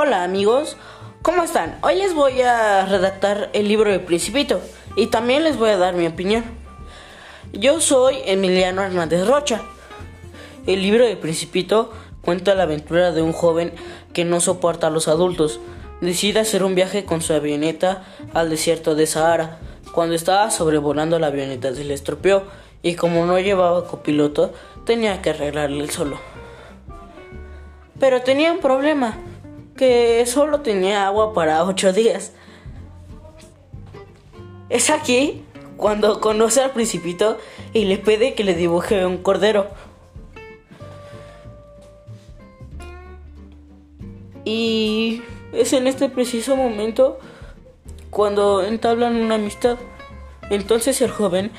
Hola amigos, ¿cómo están? Hoy les voy a redactar el libro de Principito y también les voy a dar mi opinión. Yo soy Emiliano Hernández Rocha. El libro de Principito cuenta la aventura de un joven que no soporta a los adultos. Decide hacer un viaje con su avioneta al desierto de Sahara. Cuando estaba sobrevolando la avioneta se le estropeó y como no llevaba copiloto tenía que arreglarle el solo. Pero tenía un problema que solo tenía agua para ocho días. Es aquí cuando conoce al principito y le pide que le dibuje un cordero. Y es en este preciso momento cuando entablan una amistad. Entonces el joven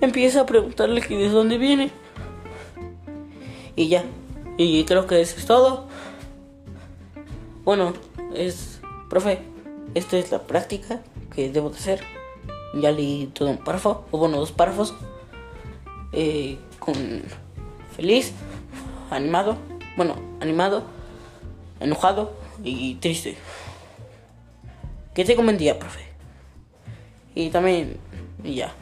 empieza a preguntarle que de dónde viene. Y ya. Y creo que eso es todo. Bueno, es, profe, esta es la práctica que debo de hacer. Ya leí todo un párrafo, o bueno, dos párrafos. Eh, con feliz, animado, bueno, animado, enojado y triste. Que te un día, profe. Y también, y ya.